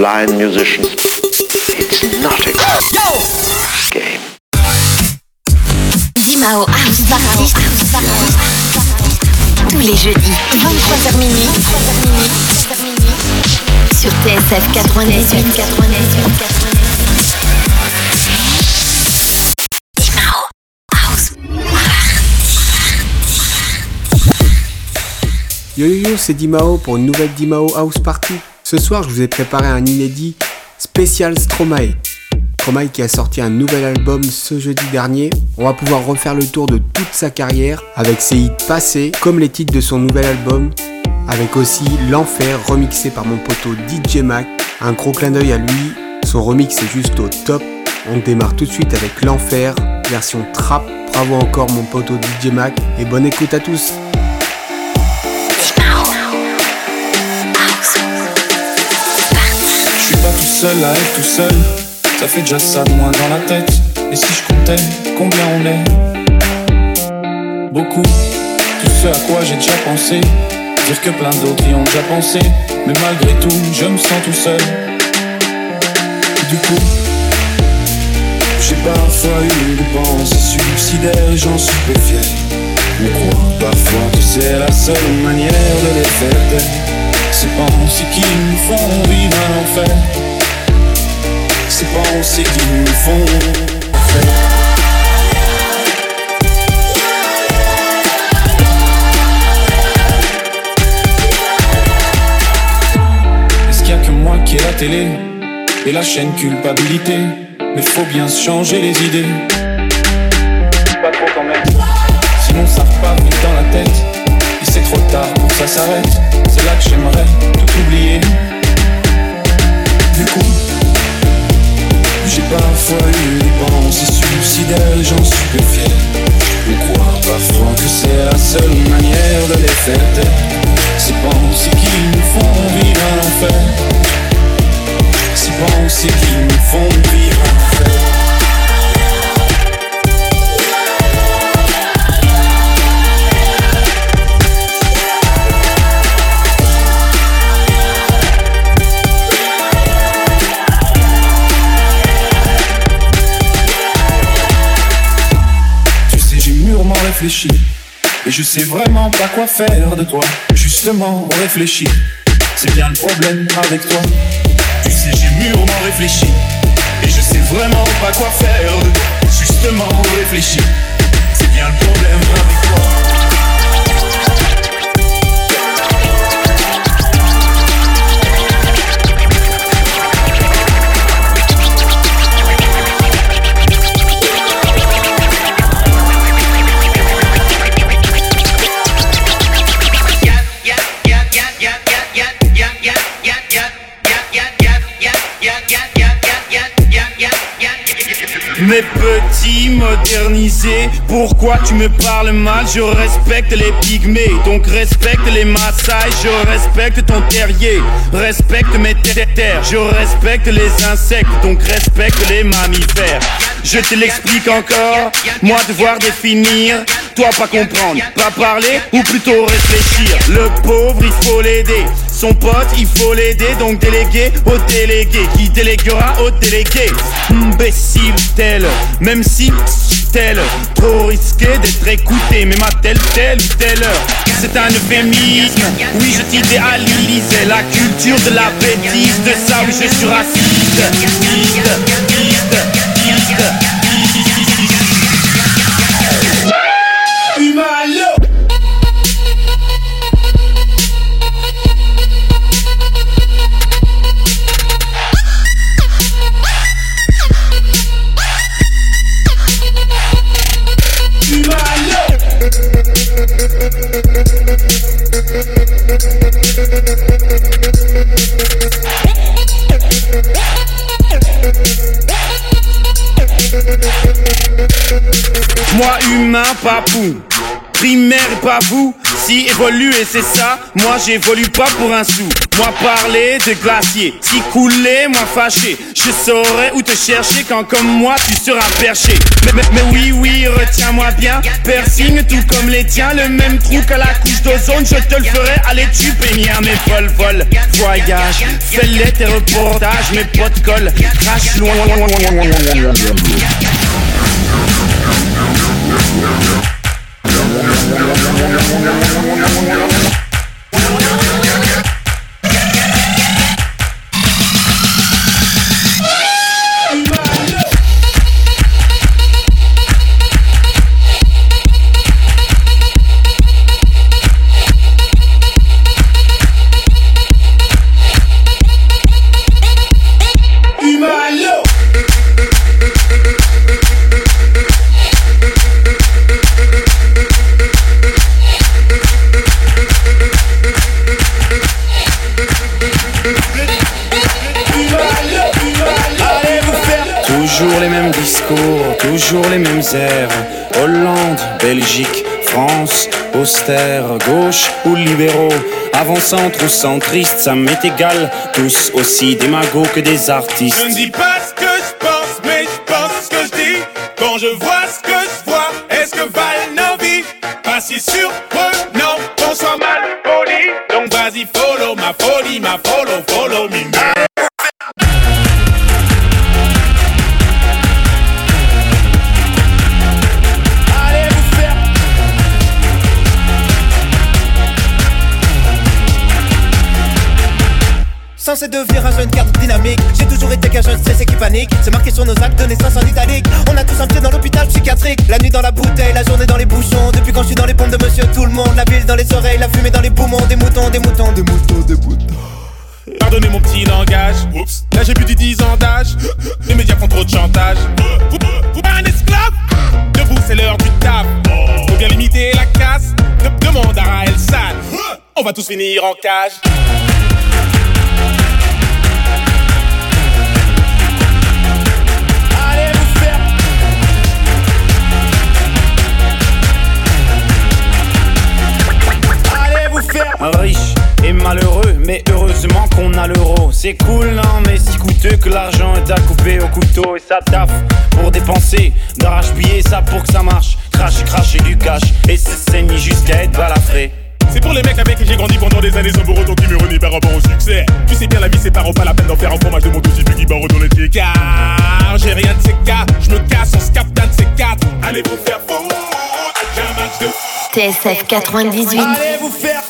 blind musicians. It's not a game. Dimao House Party. Tous les jeudis, 23h minuit. Sur TSF 98. 98. Yo yo yo, c'est Dimao pour une nouvelle Dimao House Party. Ce soir, je vous ai préparé un inédit spécial Stromae. Stromae qui a sorti un nouvel album ce jeudi dernier. On va pouvoir refaire le tour de toute sa carrière avec ses hits passés comme les titres de son nouvel album. Avec aussi L'Enfer remixé par mon poteau DJ Mac. Un gros clin d'œil à lui. Son remix est juste au top. On démarre tout de suite avec L'Enfer, version trap. Bravo encore mon poteau DJ Mac et bonne écoute à tous. Seul à être tout seul. Ça fait déjà ça de moins dans la tête. Et si je comptais combien on est? Beaucoup. Tout ce à quoi j'ai déjà pensé. Dire que plein d'autres y ont déjà pensé. Mais malgré tout, je me sens tout seul. Du coup, j'ai parfois eu des pensées suicidaires j'en suis fier. On croit parfois que c'est la seule manière de les faire taire. Ces pensées qui nous font vivre un enfer ces pensées qui nous font Est-ce qu'il y a que moi qui ai la télé et la chaîne culpabilité? Mais faut bien se changer les idées. Pas trop quand même. Sinon ça repart vite dans la tête. Et c'est trop tard pour que ça s'arrête. C'est là que j'aimerais tout oublier. Parfois eu des pensées suicidaires, j'en suis peu fier. On croit parfois que c'est la seule manière de les faire taire. Ces pensées qui nous font vivre un enfer. Ces pensées qui nous font vivre un Et je sais vraiment pas quoi faire de toi. Justement réfléchi C'est bien le problème avec toi. Tu sais j'ai mûrement réfléchi. Et je sais vraiment pas quoi faire de toi. Justement réfléchi C'est bien le problème. avec toi Mes petits modernisés, pourquoi tu me parles mal? Je respecte les pygmées, donc respecte les massages Je respecte ton terrier, respecte mes terres Je respecte les insectes, donc respecte les mammifères. Je te l'explique encore, moi devoir définir toi pas comprendre, pas parler ou plutôt réfléchir. Le pauvre il faut l'aider son pote, il faut l'aider, donc déléguer au délégué qui déléguera au délégué? Imbécile tel, même si tel, trop risqué d'être écouté, même à telle, telle ou telle. C'est un euphémisme, oui je t'idéalisais la culture de la bêtise, de ça oui je suis raciste. Moi humain papou primaire et pas vous. Si évoluer c'est ça, moi j'évolue pas pour un sou. Moi parler de glacier, si couler, moi fâché. Je saurais où te chercher quand comme moi tu seras perché. Mais, oui, oui, retiens-moi bien. Persigne tout comme les tiens, le même trou que la couche d'ozone, je te le ferai. Allez, tu à mes vol, vol, voyage. Fais-les tes reportages, mes potes colle, crache loin. Mêmes Hollande, Belgique, France, austère, gauche ou libéraux, avant-centre ou centriste, ça m'est égal. Tous aussi des magots que des artistes. Je ne dis pas ce que je pense, mais je pense ce que je dis. Quand je vois ce que je vois, est-ce que nos vies Pas si surprenant qu'on soit mal poli. Donc vas-y, follow ma folie, ma follow, follow me. C'est de virage, une carte dynamique. J'ai toujours été qu'un jeune stressé qui panique. C'est marqué sur nos actes de naissance en italique. On a tous un pied dans l'hôpital psychiatrique. La nuit dans la bouteille, la journée dans les bouchons. Depuis quand je suis dans les pompes de monsieur tout le monde? La ville dans les oreilles, la fumée dans les poumons. Des moutons, des moutons, des moutons, des moutons. Pardonnez mon petit langage. Oups. Là j'ai plus de 10 ans d'âge. Les médias font trop de chantage. Vous, vous, un esclave? Debout, c'est l'heure du taf. Faut bien limiter la casse. demande à Raël San. On va tous finir en cage. Riche et malheureux, mais heureusement qu'on a l'euro. C'est cool, non, mais si coûteux que l'argent est à couper au couteau et ça taffe pour dépenser, d'arrache-pied ça pour que ça marche. Cracher, cracher du cash et se saigner jusqu'à être balafré. C'est pour les mecs avec qui j'ai grandi pendant des années sans pour autant qui me renie par rapport au succès. Tu sais bien, la vie c'est pas pas la peine d'en faire un fromage de mon dossier qui barre dans les Car j'ai rien de ces cas, je me casse, on se capte d'un de ces quatre. Allez vous faire j'ai un match de TSF 98. Allez vous faire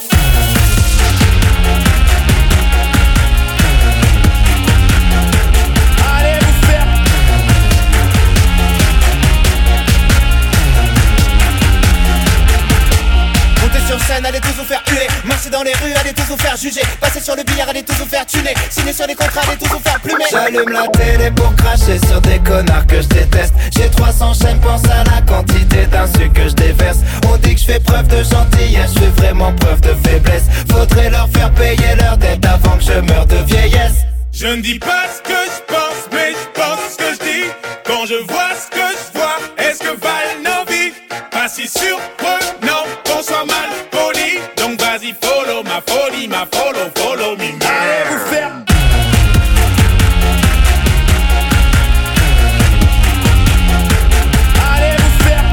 dans les rues, allez tous vous faire juger. Passer sur le billard, allez tous vous faire tuner. Signer sur les contrats, allez tous vous faire plumer. J'allume la télé pour cracher sur des connards que je déteste. J'ai 300 chaînes, pense à la quantité d'insultes que je déverse. On dit que je fais preuve de gentillesse, je fais vraiment preuve de faiblesse. Faudrait leur faire payer leur dette avant que je meure de vieillesse. Je ne dis pas ce que je pense, mais je pense ce que je dis. Quand je vois ce que je vois, est-ce que valent nos vies Pas si surprenant Allez vous faire. Allez vous faire.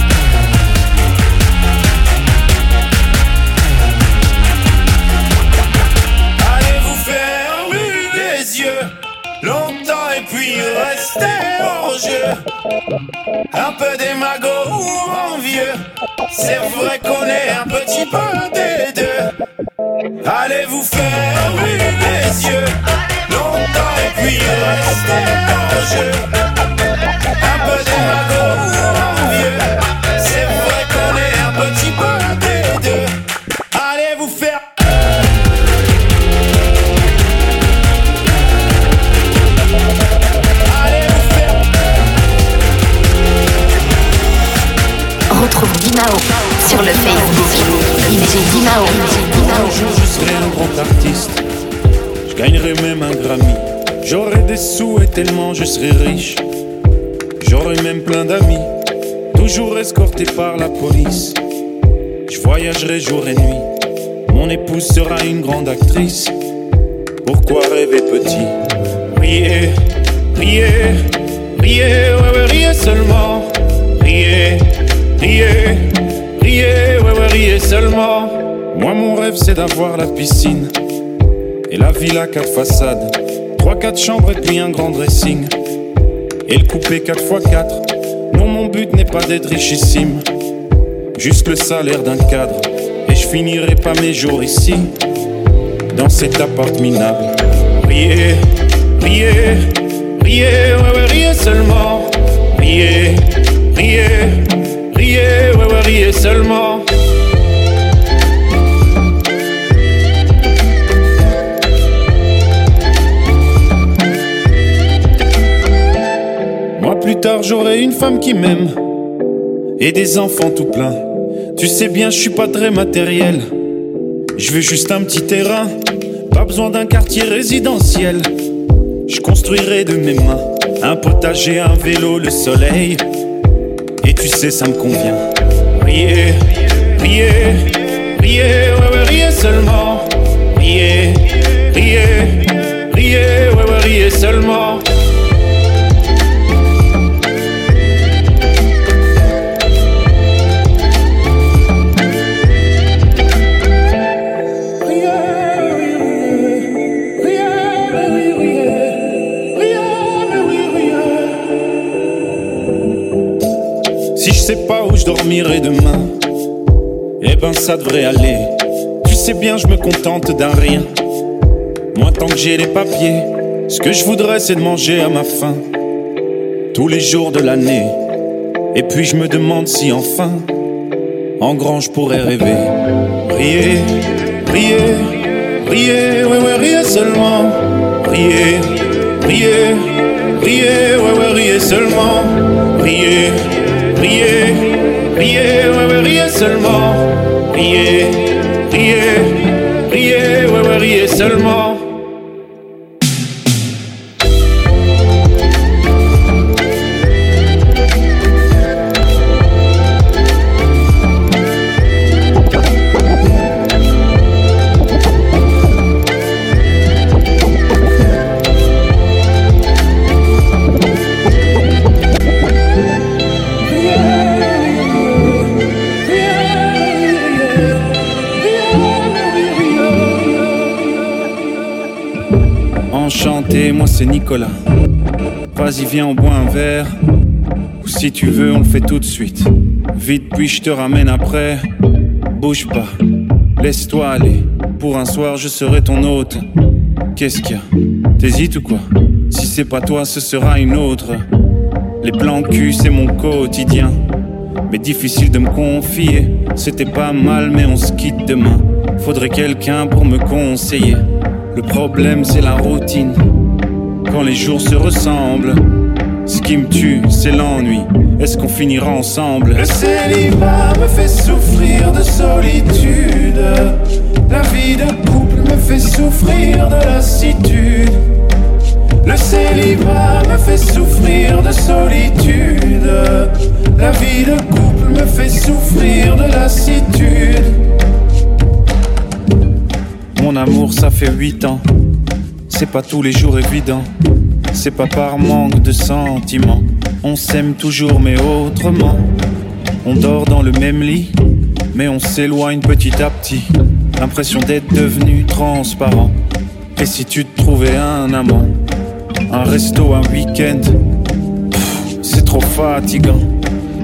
Allez vous faire les yeux longtemps et puis rester en jeu. Un peu démago ou envieux. C'est vrai qu'on est un petit peu des deux. Allez vous faire les yeux? Longtemps et puis rester en jeu. Un peu démago Retrouve Dimao sur le Facebook. DJ Dimao. Un jour je serai un grand artiste, je gagnerai même un Grammy. J'aurai des sous et tellement je serai riche. J'aurai même plein d'amis, toujours escortés par la police. Je voyagerai jour et nuit. Mon épouse sera une grande actrice. Pourquoi rêver petit? Riez, riez, riez, ouais, ouais, riez seulement. Riez, riez, riez, ouais, ouais, riez seulement. Moi, mon rêve, c'est d'avoir la piscine et la villa quatre façades. Trois, quatre chambres et puis un grand dressing. Et le coupé 4x4. Non, mon but n'est pas d'être richissime. Juste le salaire d'un cadre. Et je finirai pas mes jours ici. Dans cet appart minable. Riez, riez, riez, ouais, ouais, riez seulement. Riez, riez, riez, ouais, ouais, riez seulement. Moi plus tard j'aurai une femme qui m'aime et des enfants tout plein. Tu sais bien, je suis pas très matériel. Je veux juste un petit terrain, pas besoin d'un quartier résidentiel. Je construirai de mes mains un potager, un vélo, le soleil. Sais, ça me convient. Riez, riez, riez, ouais, ouais, riez seulement. Riez, riez, riez, ouais, ouais, riez seulement. Si je sais pas où je dormirai demain, eh ben ça devrait aller. Tu sais bien, je me contente d'un rien. Moi, tant que j'ai les papiers, ce que je voudrais, c'est de manger à ma faim. Tous les jours de l'année. Et puis je me demande si enfin, en grand, je pourrais rêver. Riez, riez, riez, ouais, ouais, riez seulement. Riez, riez, riez, ouais, ouais, riez seulement. Riez, riez, riez, ouais, ouais, riez seulement. Riez, riez, riez, ouais, ouais, riez seulement. Nicolas. Vas-y, viens, on boit un verre. Ou si tu veux, on le fait tout de suite. Vite, puis je te ramène après. Bouge pas, laisse-toi aller. Pour un soir, je serai ton hôte. Qu'est-ce qu'il y a? T'hésites ou quoi? Si c'est pas toi, ce sera une autre. Les plans cul, c'est mon quotidien. Mais difficile de me confier. C'était pas mal, mais on se quitte demain. Faudrait quelqu'un pour me conseiller. Le problème, c'est la routine. Quand les jours se ressemblent, ce qui me tue, c'est l'ennui. Est-ce qu'on finira ensemble? Le célibat me fait souffrir de solitude. La vie de couple me fait souffrir de lassitude. Le célibat me fait souffrir de solitude. La vie de couple me fait souffrir de lassitude. Mon amour, ça fait huit ans. C'est pas tous les jours évident. C'est pas par manque de sentiments. On s'aime toujours, mais autrement. On dort dans le même lit, mais on s'éloigne petit à petit. L'impression d'être devenu transparent. Et si tu te trouvais un amant, un resto, un week-end, c'est trop fatigant.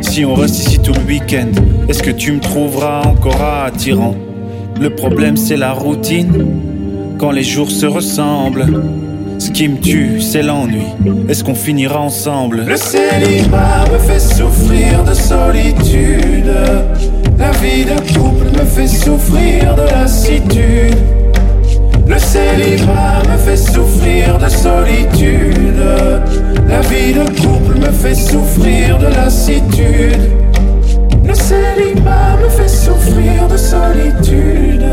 Si on reste ici tout le week-end, est-ce que tu me trouveras encore attirant? Le problème c'est la routine, quand les jours se ressemblent. Ce qui me tue, c'est l'ennui. Est-ce qu'on finira ensemble? Le célibat me fait souffrir de solitude. La vie de couple me fait souffrir de lassitude. Le célibat me fait souffrir de solitude. La vie de couple me fait souffrir de lassitude. Le célibat me fait souffrir de solitude.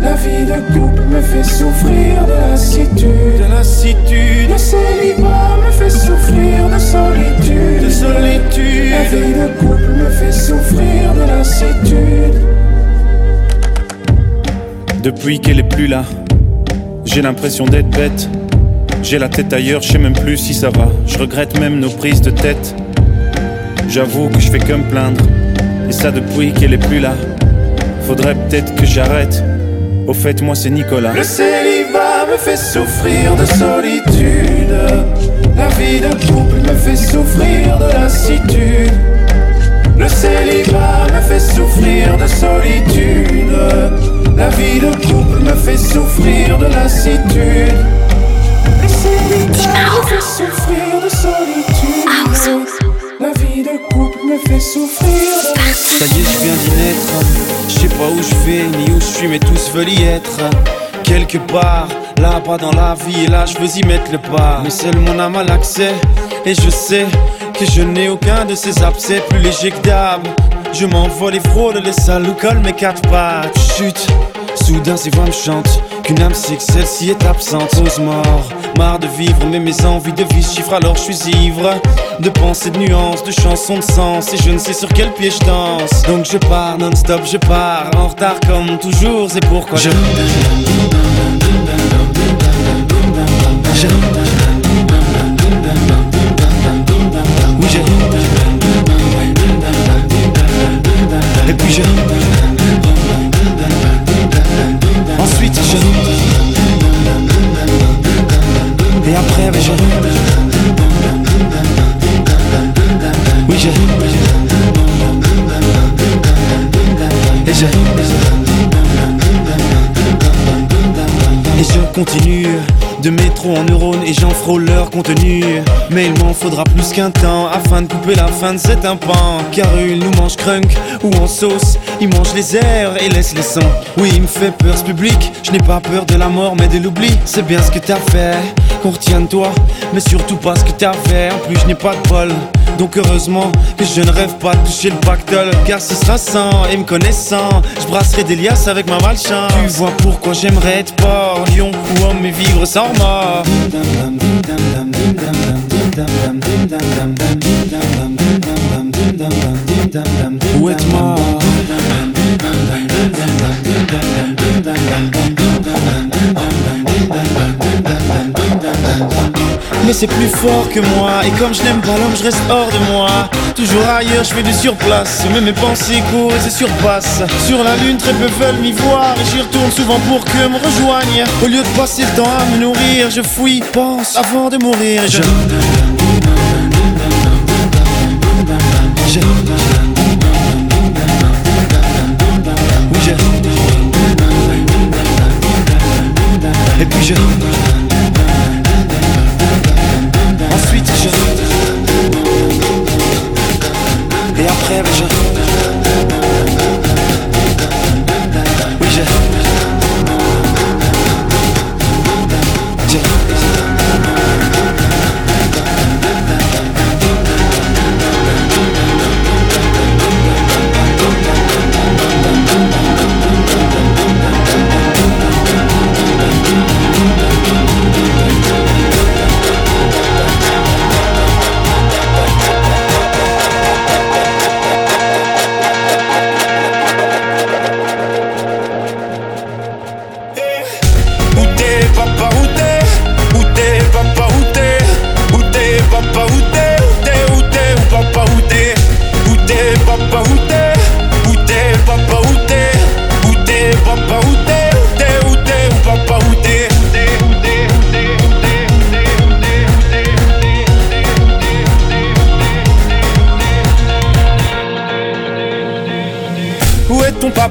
La vie de couple me fait souffrir de lassitude. De lassitude. Le célibat me fait souffrir de solitude. De solitude. La vie de couple me fait souffrir de lassitude. Depuis qu'elle est plus là, j'ai l'impression d'être bête. J'ai la tête ailleurs, je sais même plus si ça va. Je regrette même nos prises de tête. J'avoue que je fais que me plaindre. Et ça depuis qu'elle est plus là. Faudrait peut-être que j'arrête. Au fait, moi c'est Nicolas. Le célibat me fait souffrir de solitude. La vie de couple me fait souffrir de lassitude. Le célibat me fait souffrir de solitude. La vie de couple me fait souffrir de lassitude. Le célibat me fait souffrir de solitude. Vie de couple me fait souffrir. Ça y est, je viens d'y naître. Je sais pas où je vais ni où je suis, mais tous veulent y être. Quelque part, là pas dans la vie, et là je veux y mettre le pas. Mais seul mon âme a l'accès, et je sais que je n'ai aucun de ces abcès plus léger que d'âme. Je m'envole et frôle les salles où collent mes quatre pattes. Chute, soudain ces voix me chantent qu'une âme sait que celle-ci est absente. Ose mort, marre de vivre, mais mes envies de vie chiffrent alors je suis ivre de pensées, de nuances, de chansons de sens. Et je ne sais sur quel pied je danse. Donc je pars non-stop, je pars en retard comme toujours. C'est pourquoi je. Je. Oui, je. Et je. Et après, je. Oui, je. Et je. Et je continue de métro en neurones et j'en frôle leur contenu. Mais il m'en faudra plus qu'un temps afin de couper la fin de cet impan. Car il nous mange crunk ou en sauce, il mange les airs et laisse les sons. Oui, il me fait peur ce public. Je n'ai pas peur de la mort mais de l'oubli. C'est bien ce que t'as fait, qu'on retient de toi, mais surtout pas ce que t'as fait. En plus, je n'ai pas de bol. Donc heureusement que je ne rêve pas de toucher le pactole. Car ce sera sans et me connaissant Je brasserai des liasses avec ma malchance. Tu vois pourquoi j'aimerais être porc, lion ou homme vivre sans remords Ou être mort Mais c'est plus fort que moi. Et comme je n'aime pas l'homme je reste hors de moi. Toujours ailleurs je fais du surplace. Mais mes pensées courent et se surpassent. Sur la lune très peu veulent m'y voir. Et j'y retourne souvent pour que me rejoignent. Au lieu de passer le temps à me nourrir Je fouille, pense avant de mourir.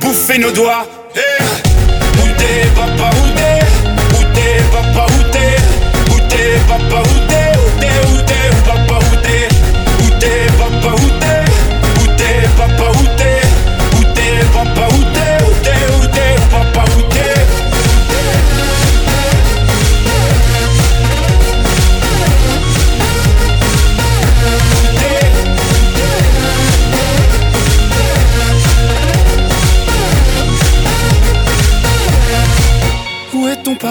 bouffé nos doigts. Hey eh, Où t'es, papa, où t'es? Où t'es, papa, où t'es? Où t'es, papa, où t'es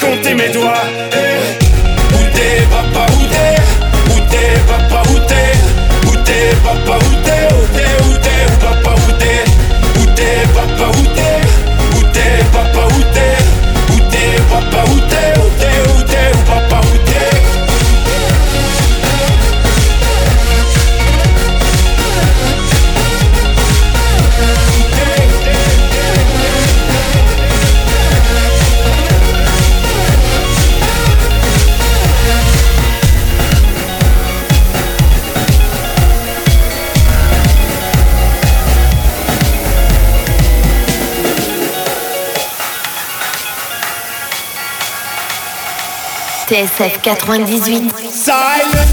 compté mes doigts. Où t'es papa, où t'es? T'es, papa où t'es? Où t'es, papa où t'es? Où t'es, où t'es, où papa où t'es? Où t'es, papa où t'es? Où t'es, où t'es? Où t'es, où t'es TSF 98. Silent.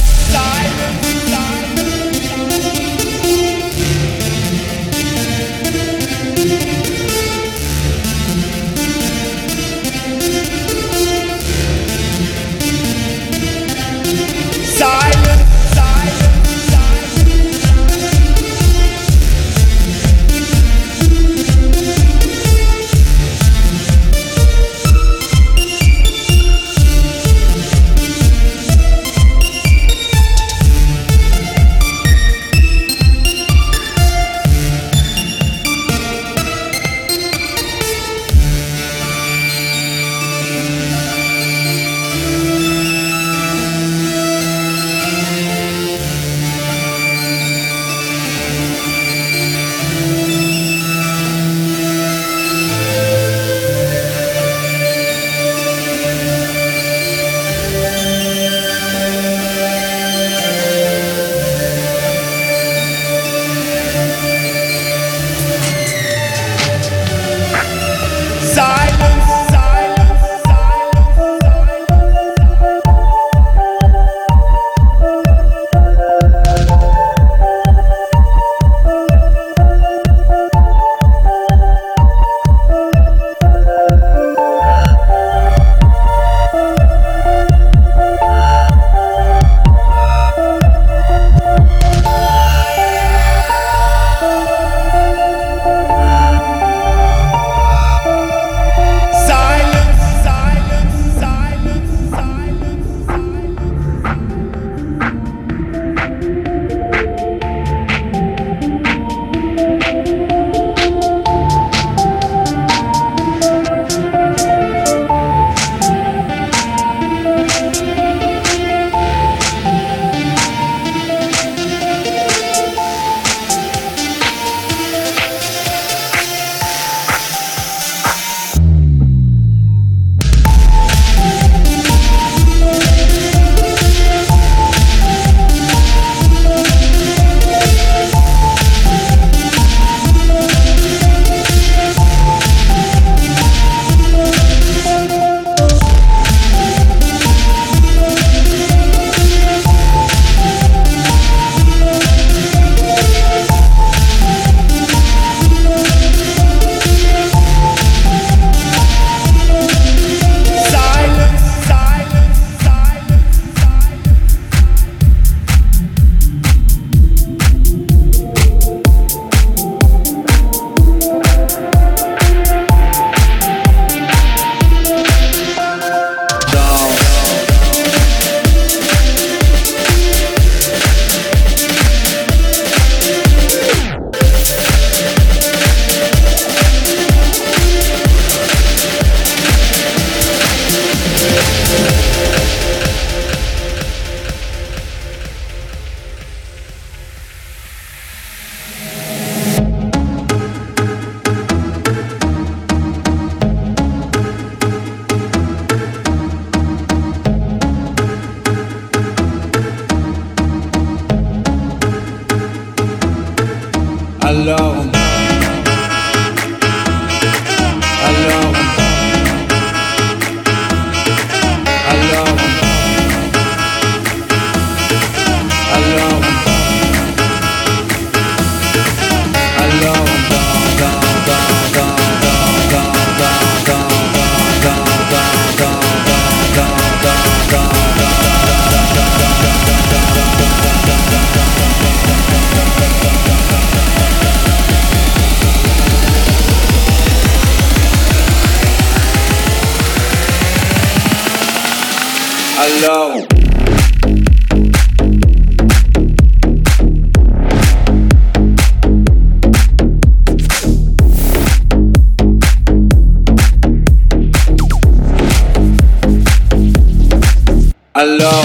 Alors,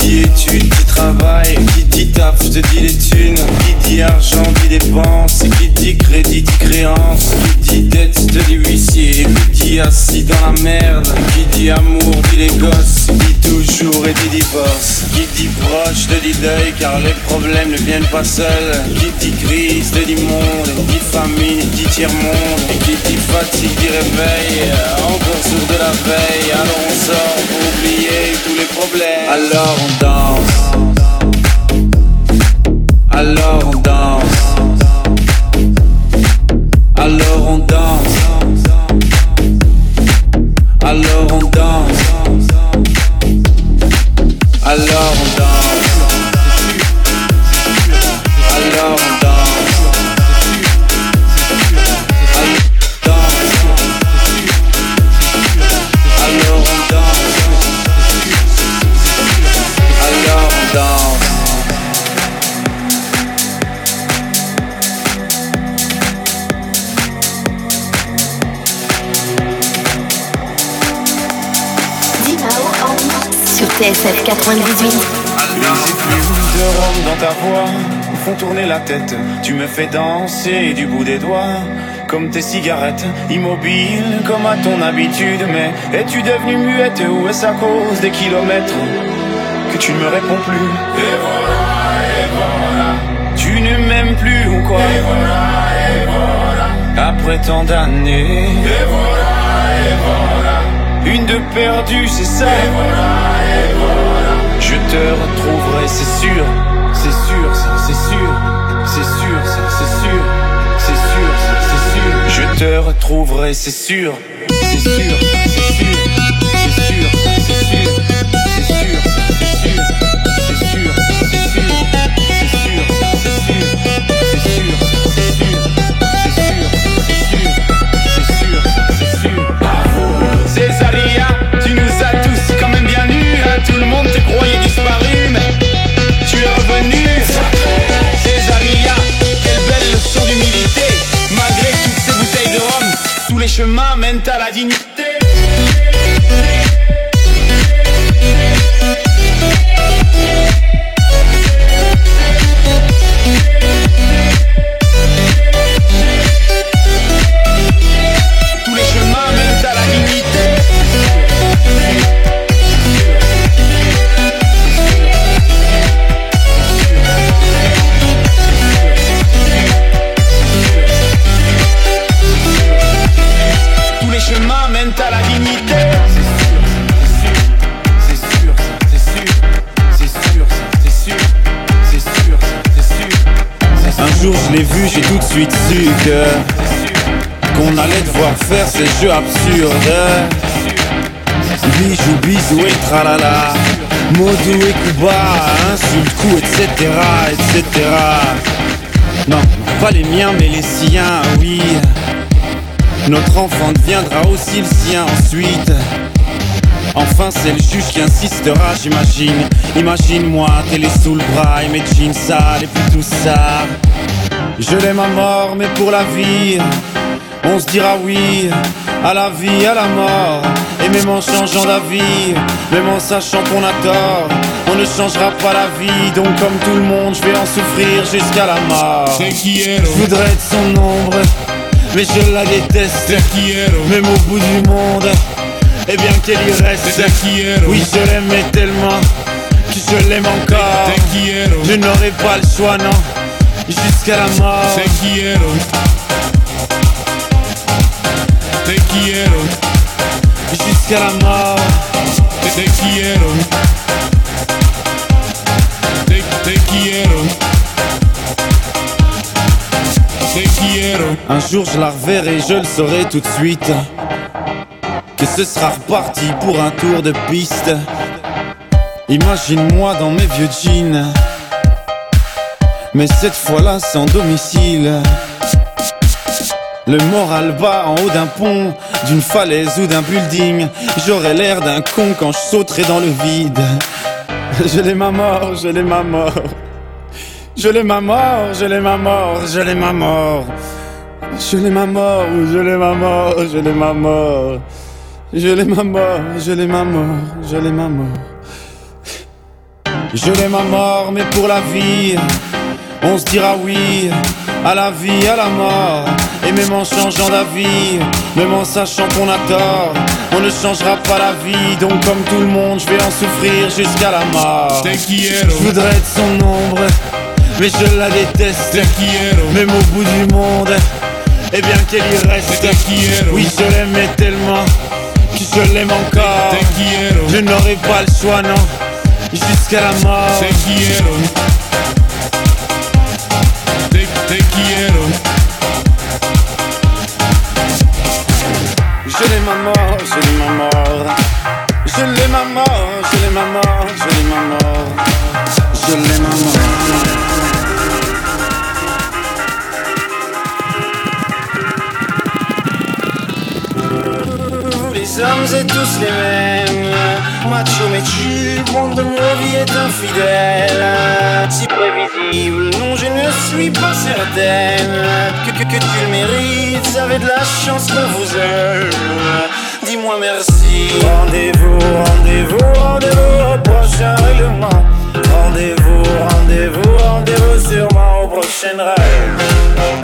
qui dit études, qui travaille, qui dit taf, te dis les thunes, qui dit argent, dit dépenses, qui dit crédit, dit créance, qui dit dette, te dis huissier, dit assis dans la merde, qui dit amour, dit les gosses, dit toujours et dit divorce, qui dit proche, te dit deuil, car les problèmes ne viennent pas seuls, qui dit crise, te dit monde, dit famine, dit tiers-monde, et qui dit fatigue, dit réveil, encore sourd de la veille, alors on sort pour oublier tous les problèmes. Alors on danse. Alors on danse. Alors on danse. Hello. love 98. Les effluves de rhum dans ta voix me font tourner la tête. Tu me fais danser du bout des doigts. Comme tes cigarettes, immobile comme à ton habitude. Mais es-tu devenue muette ou est-ce à cause des kilomètres que tu ne me réponds plus? Et voilà, et voilà. Tu ne m'aimes plus ou quoi? Et voilà, et voilà. Après tant d'années Et voilà, et voilà. Une de perdue, c'est ça Et voilà, et voilà. Je te retrouverai, c'est sûr, c'est sûr, ça, c'est sûr, c'est sûr, ça, c'est sûr, c'est sûr, ça, c'est sûr. Je te retrouverai, c'est sûr, c'est sûr, c'est sûr, tout le monde te croyait disparu, mais tu es revenu. Césaria, quelle belle leçon d'humilité, malgré toutes ces bouteilles de rhum, tous les chemins mènent à la dignité. Jour je l'ai vu, j'ai tout de suite su que qu'on allait devoir faire ces jeux absurdes. Bijou, bisou et tralala. Modou et Kuba, insulte, coup, etc., etc. Non, pas les miens, mais les siens, oui. Notre enfant deviendra aussi le sien ensuite. Enfin, c'est le juge qui insistera, j'imagine. Imagine-moi, télé sous le bras et mes jeans sales et puis tout ça. Je l'aime à mort, mais pour la vie, on se dira oui à la vie, à la mort. Et même en changeant d'avis, même en sachant qu'on a tort, on ne changera pas la vie. Donc, comme tout le monde, je vais en souffrir jusqu'à la mort. Je voudrais être son ombre, mais je la déteste. Même au bout du monde, et bien qu'elle y reste. Oui, je l'aimais tellement que je l'aime encore. Je n'aurai pas le choix, non. Jusqu'à la mort. Te quiero. Te quiero. Jusqu'à la mort. Te, te quiero. Te, te quiero. Te quiero. Un jour je la reverrai, je le saurai tout de suite. Que ce sera reparti pour un tour de piste. Imagine-moi dans mes vieux jeans. Mais cette fois-là sans domicile. Le moral bas en haut d'un pont, d'une falaise ou d'un building. J'aurais l'air d'un con quand je sauterai dans le vide. Je l'ai ma mort, je l'ai ma mort. Je l'ai ma mort, je l'ai ma mort, je l'ai ma mort. Je l'ai ma mort, je l'ai ma mort, je l'ai ma mort. Je l'ai ma mort, je l'ai ma mort, je l'ai ma mort. Je l'ai ma mort, mais pour la vie. On se dira oui à la vie, à la mort. Et même en changeant d'avis, même en sachant qu'on a tort, on ne changera pas la vie. Donc, comme tout le monde, je vais en souffrir jusqu'à la mort. Je voudrais être son ombre, mais je la déteste. Même au bout du monde, et bien qu'elle y reste. Oui, je l'aimais tellement que je l'aime encore. Je n'aurai pas le choix, non, jusqu'à la mort. Te quiero. Je l'ai ma mort, je l'ai ma mort. Je l'ai ma mort, je l'ai ma mort, je l'ai ma mort. Je l'ai ma mort. Les hommes et tous les mêmes. Macho mais tu, monde de ma vie est infidèle. Si prévisible, non, je ne suis pas certaine que, que, tu le mérites. Avez de la chance qu'on vous aime. Dis-moi merci. Rendez-vous, rendez-vous, rendez-vous au prochain règlement. Rendez-vous, rendez-vous, rendez-vous sûrement au prochain rêve.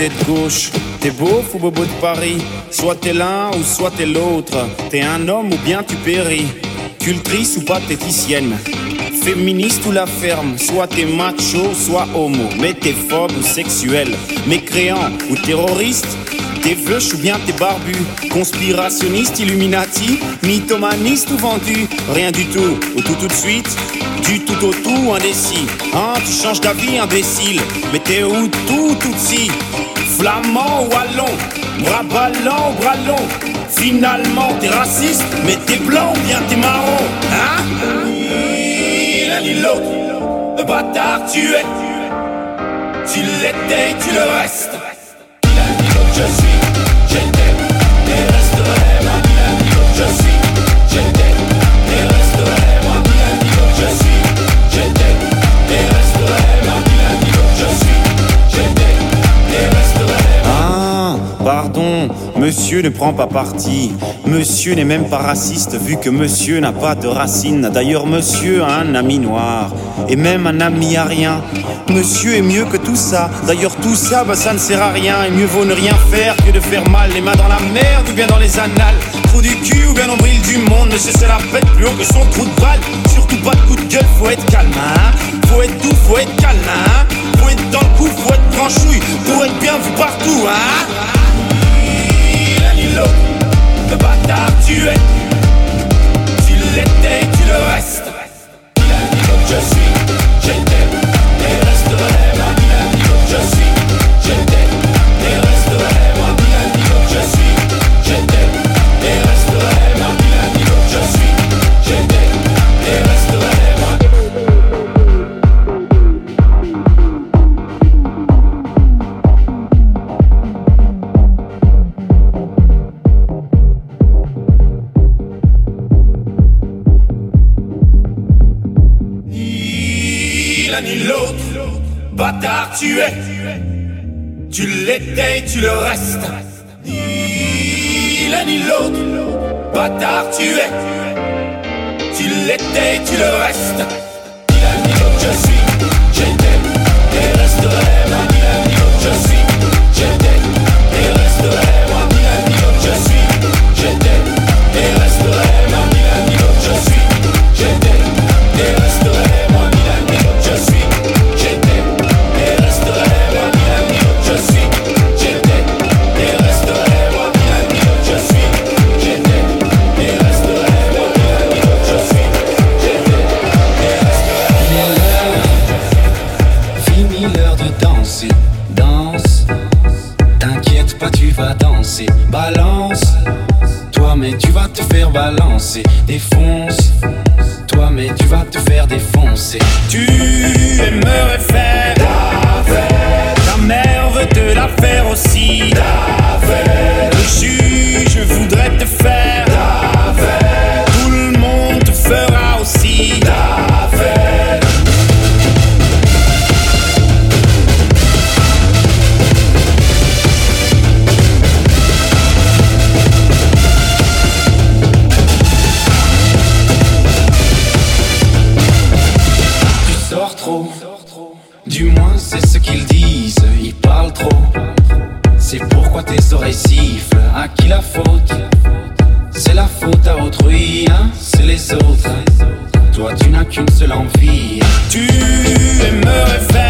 T'es gauche, t'es beau ou bobo de Paris. Soit t'es l'un ou soit t'es l'autre. T'es un homme ou bien tu péris. Cultrice ou pathéticienne. Féministe ou la ferme, soit t'es macho, soit homo, mais t'es phobe ou sexuel, mécréant ou terroriste, T'es veuche ou bien t'es barbu. Conspirationniste, illuminati. Mythomaniste ou vendu. Rien du tout, ou tout tout de suite. Du tout au tout, indécis. Hein, tu changes d'avis, imbécile. Mais t'es où tout, tout si? Flamand ou allon Bras ballants ou bras long Finalement t'es raciste Mais t'es blanc ou bien t'es marron. Hein? L'un ni l'autre Le bâtard tu es. Tu l'étais, tu le restes. Je suis, monsieur ne prend pas parti. Monsieur n'est même pas raciste vu que monsieur n'a pas de racines. D'ailleurs, monsieur a un ami noir et même un ami à rien. Monsieur est mieux que tout ça. D'ailleurs, tout ça, bah, ça ne sert à rien. Et mieux vaut ne rien faire que de faire mal. Les mains dans la merde ou bien dans les annales. Trou du cul ou bien nombril du monde. Monsieur, c'est la fête plus haut que son trou de balle. Surtout pas de coup de gueule, faut être calme, hein. Faut être doux, faut être calme, hein. Faut être dans le coup, faut être tranchouille. Pour être bien vu partout, hein. Le bâtard tu es. Tu l'étais, tu le restes. Je suis, du moins c'est ce qu'ils disent. Ils parlent trop, c'est pourquoi tes oreilles sifflent. À qui la faute? C'est la faute à autrui, hein c'est les autres. Toi tu n'as qu'une seule envie. Tu aimerais faire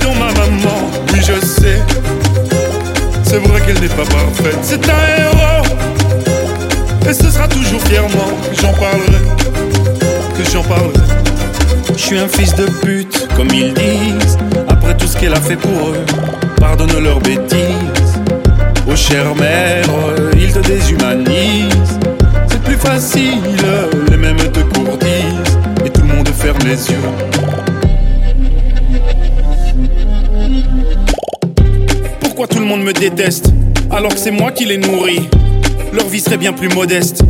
Donc ma maman, oui je sais. C'est vrai qu'elle n'est pas parfaite, c'est un héros. Et ce sera toujours fièrement que j'en parlerai, que j'en parlerai. Je suis un fils de pute, comme ils disent. Après tout ce qu'elle a fait pour eux, pardonne leurs bêtises. Oh chère mère, ils te déshumanisent. C'est plus facile, les mêmes te courtisent. Et tout le monde ferme les yeux. Me déteste alors que c'est moi qui les nourris Leur vie serait bien plus modeste.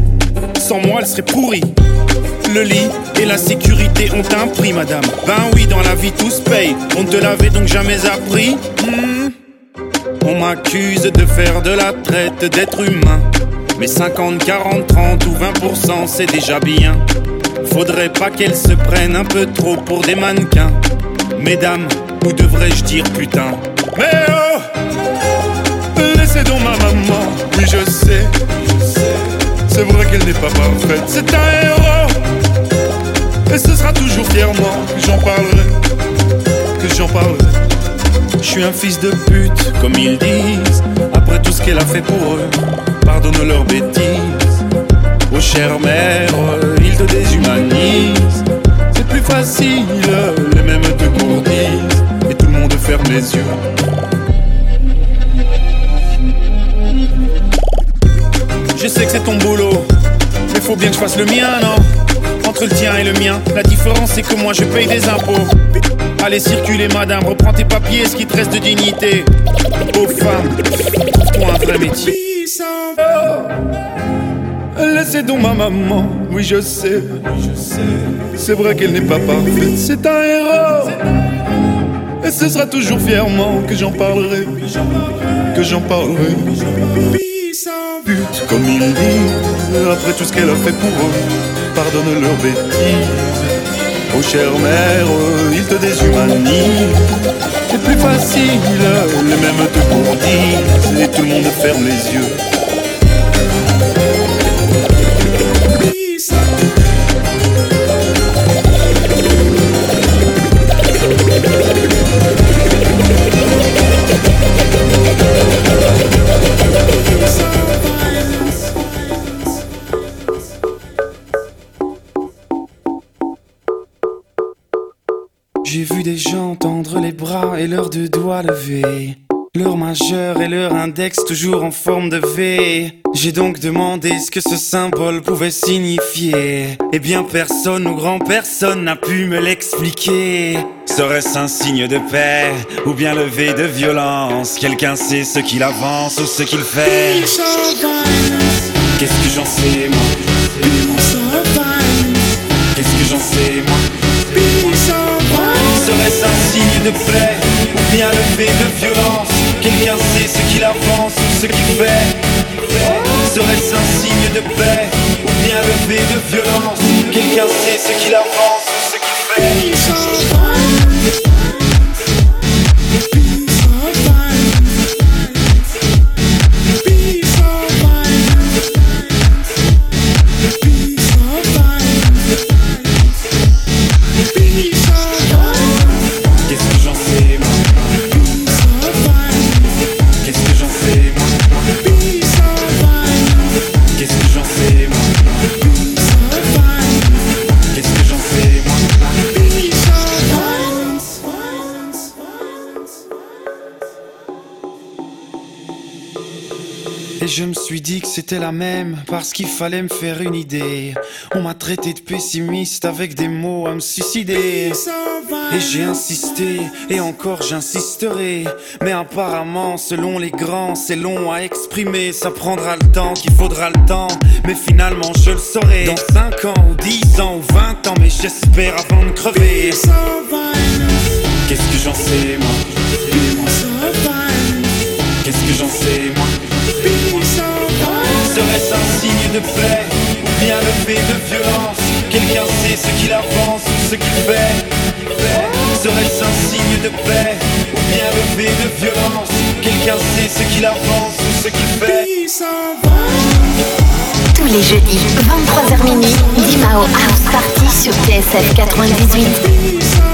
Sans moi, elle serait pourrie. Le lit et la sécurité ont un prix, madame. Ben oui, dans la vie tout se paye. On te l'avait donc jamais appris. Hmm. On m'accuse de faire de la traite d'être humain. Mais 50, 40, 30 ou 20%, c'est déjà bien. Faudrait pas qu'elles se prennent un peu trop pour des mannequins. Mesdames, ou devrais-je dire putain? Laissez donc ma maman, oui je sais. C'est vrai qu'elle n'est pas parfaite, c'est un héros. Et ce sera toujours fièrement que j'en parlerai, que j'en parlerai. Je suis un fils de pute, comme ils disent. Après tout ce qu'elle a fait pour eux, pardonne leurs bêtises. Oh chère mère, ils te déshumanisent. C'est plus facile, les mêmes te courtisent. Et tout le monde ferme les yeux. C'est ton boulot, mais faut bien que je fasse le mien, non? Entre le tien et le mien, la différence c'est que moi je paye des impôts. Allez circuler madame, reprends tes papiers, ce qui te reste de dignité. Aux femmes, trouve-toi un vrai métier. Laissez donc ma maman, oui je sais. C'est vrai qu'elle n'est pas parfaite, c'est un héros. Et ce sera toujours fièrement que j'en parlerai, que j'en parlerai. Comme ils disent, après tout ce qu'elle a fait pour eux, pardonne leurs bêtises. Oh chère mère, ils te déshumanisent. C'est plus facile, les mêmes te courtisent, et tout le monde ferme les yeux. Index toujours en forme de V. J'ai donc demandé ce que ce symbole pouvait signifier. Eh bien personne ou grand personne n'a pu me l'expliquer. Serait-ce un signe de paix ou bien levé de violence? Quelqu'un sait ce qu'il avance ou ce qu'il fait. Qu'est-ce que j'en sais moi? Qu'est-ce que j'en sais moi? Serait-ce un signe de paix ou bien levé de violence? Quelqu'un sait ce qu'il avance ou ce qu'il fait. Serait-ce un signe de paix ou bien levé de violence. Quelqu'un sait ce qu'il avance ou ce qu'il fait je me suis dit que c'était la même parce qu'il fallait me faire une idée. On m'a traité de pessimiste avec des mots à me suicider. Et j'ai insisté et encore j'insisterai. Mais apparemment, selon les grands, c'est long à exprimer. Ça prendra le temps qu'il faudra le temps. Mais finalement, je le saurai. Dans 5 ans ou 10 ans ou 20 ans, mais j'espère avant de crever. Qu'est-ce que j'en sais, moi? Qu'est-ce que j'en sais, moi? Serait-ce un signe de paix ou bien levé de violence? Quelqu'un sait ce qu'il avance ou ce qu'il fait. Serait-ce un signe de paix ou bien levé de violence? Quelqu'un sait ce qu'il avance ou ce qu'il fait. Tous les jeudis, 23h minuit, Dimao House Party sur TSF 98.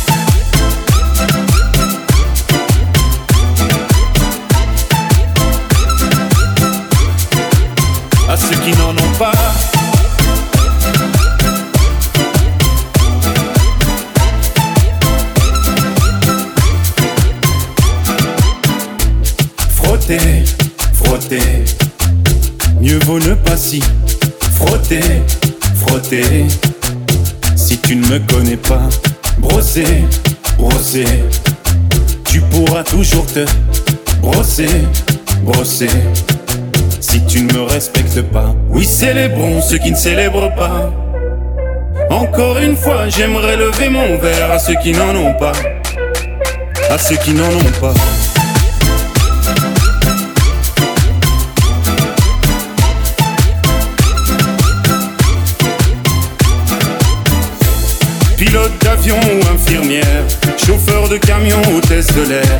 Ceux qui n'en ont pas. frotter, frotter. Mieux vaut ne pas si frotter, frotter. Si tu ne me connais pas, brosser, brosser. Tu pourras toujours te brosser, brosser. Si tu ne me respectes pas, oui, célébrons ceux qui ne célèbrent pas. Encore une fois, j'aimerais lever mon verre à ceux qui n'en ont pas. À ceux qui n'en ont pas. Pilote d'avion ou infirmière, chauffeur de camion, hôtesse de l'air,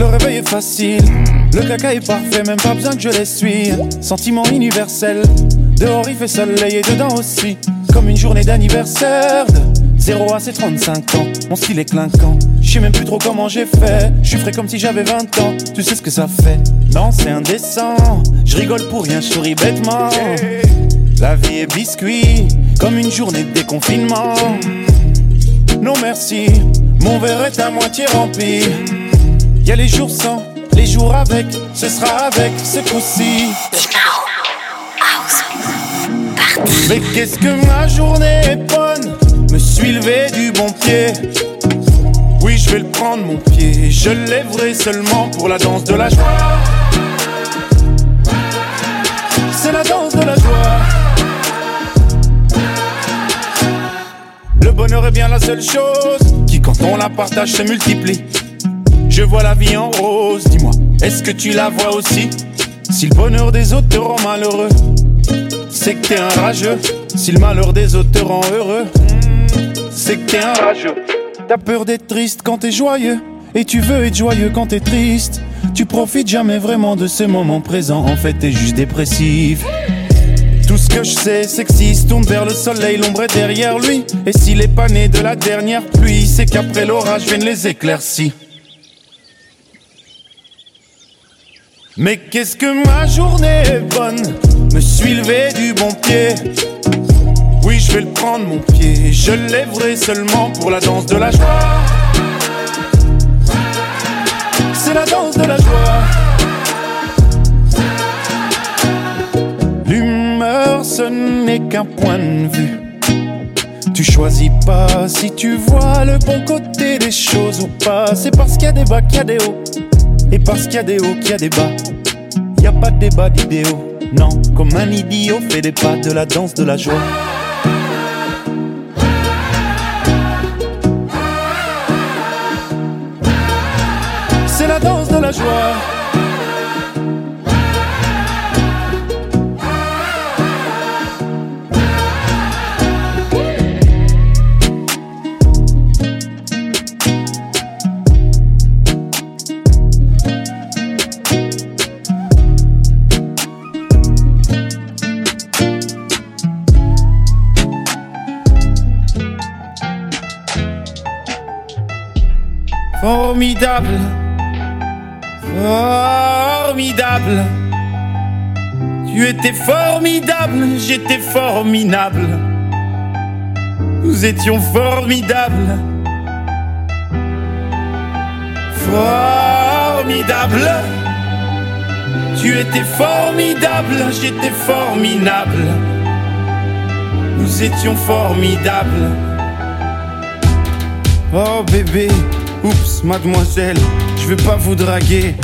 Le réveil est facile, le caca est parfait, même pas besoin que je l'essuie. Sentiment universel, dehors il fait soleil et dedans aussi. Comme une journée d'anniversaire de 0 à ses 35 ans. Mon style est clinquant, je sais même plus trop comment j'ai fait. Je suis frais comme si j'avais 20 ans, tu sais ce que ça fait. Non, c'est indécent, je rigole pour rien, je souris bêtement. La vie est biscuit, comme une journée de déconfinement. Non merci, mon verre est à moitié rempli. Y a les jours sans, les jours avec, ce sera avec ce coup-ci. Mais qu'est-ce que ma journée est bonne Me suis levé du bon pied. Oui je vais le prendre mon pied Je lèverai seulement pour la danse de la joie. C'est la danse de la joie. Le bonheur est bien la seule chose Qui quand on la partage se multiplie je vois la vie en rose, dis-moi, est-ce que tu la vois aussi? Si le bonheur des autres te rend malheureux, c'est que t'es un rageux. Si le malheur des autres te rend heureux, c'est que t'es un rageux. T'as peur d'être triste quand t'es joyeux, et tu veux être joyeux quand t'es triste. Tu profites jamais vraiment de ce moment présent, en fait t'es juste dépressif. Tout ce que je sais, c'est que s'il tourne vers le soleil, l'ombre est derrière lui. Et s'il est pas né de la dernière pluie, c'est qu'après l'orage viennent les éclaircies. Mais qu'est-ce que ma journée est bonne? Me suis levé du bon pied Oui je vais le prendre mon pied Je lèverai seulement pour la danse de la joie C'est la danse de la joie L'humeur ce n'est qu'un point de vue tu choisis pas si tu vois le bon côté des choses ou pas. C'est parce qu'il y a des bas qu'il y a des hauts. Et parce qu'il y a des hauts qu'il y a des bas. Y a pas de débat d'idéaux. Non, comme un idiot fait des pas de la danse de la joie. C'est la danse de la joie. Formidable, formidable. Tu étais formidable, j'étais formidable. Nous étions formidables. Formidable. Tu étais formidable, j'étais formidable. Nous étions formidables. Oh bébé. Oups, mademoiselle, je veux pas vous draguer.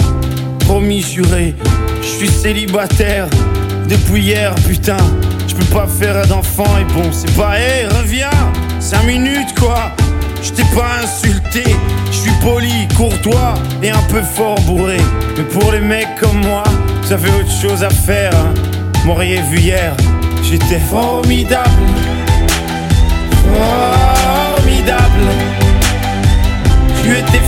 Promis, juré, je suis célibataire depuis hier, putain. Je peux pas faire d'enfant et bon, c'est pas, hé, reviens, 5 minutes quoi. Je t'ai pas insulté, je suis poli, courtois et un peu fort bourré. Mais pour les mecs comme moi, ça fait autre chose à faire. Hein. M'auriez vu hier, j'étais formidable. Formidable.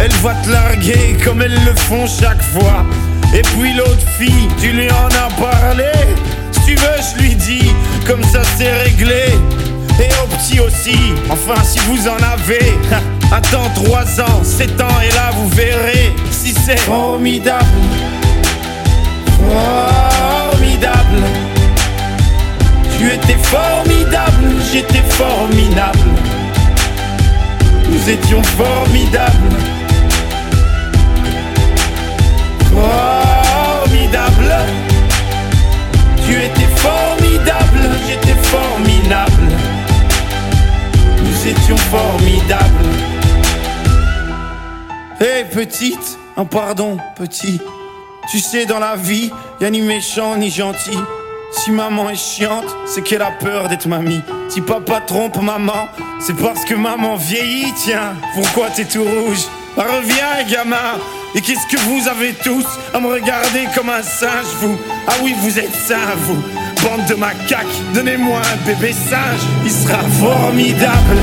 Elle va te larguer comme elles le font chaque fois. Et puis l'autre fille, tu lui en as parlé. Si tu veux, je lui dis, comme ça c'est réglé. Et au petit aussi, enfin si vous en avez. Attends 3 ans, 7 ans, et là vous verrez si c'est formidable. Formidable. Tu étais formidable, j'étais formidable. Nous étions formidables. Tu étais formidable, j'étais formidable. Nous étions formidables. Hé hey, petite, un pardon petit. Tu sais dans la vie, y a ni méchant ni gentil. Si maman est chiante, c'est qu'elle a peur d'être mamie. Si papa trompe maman, c'est parce que maman vieillit, tiens. Pourquoi t'es tout rouge? Bah, Reviens, gamin. Et qu'est-ce que vous avez tous à me regarder comme un singe, vous? Ah oui, vous êtes sains, vous. Bande de macaques, donnez-moi un bébé singe, il sera. Formidable.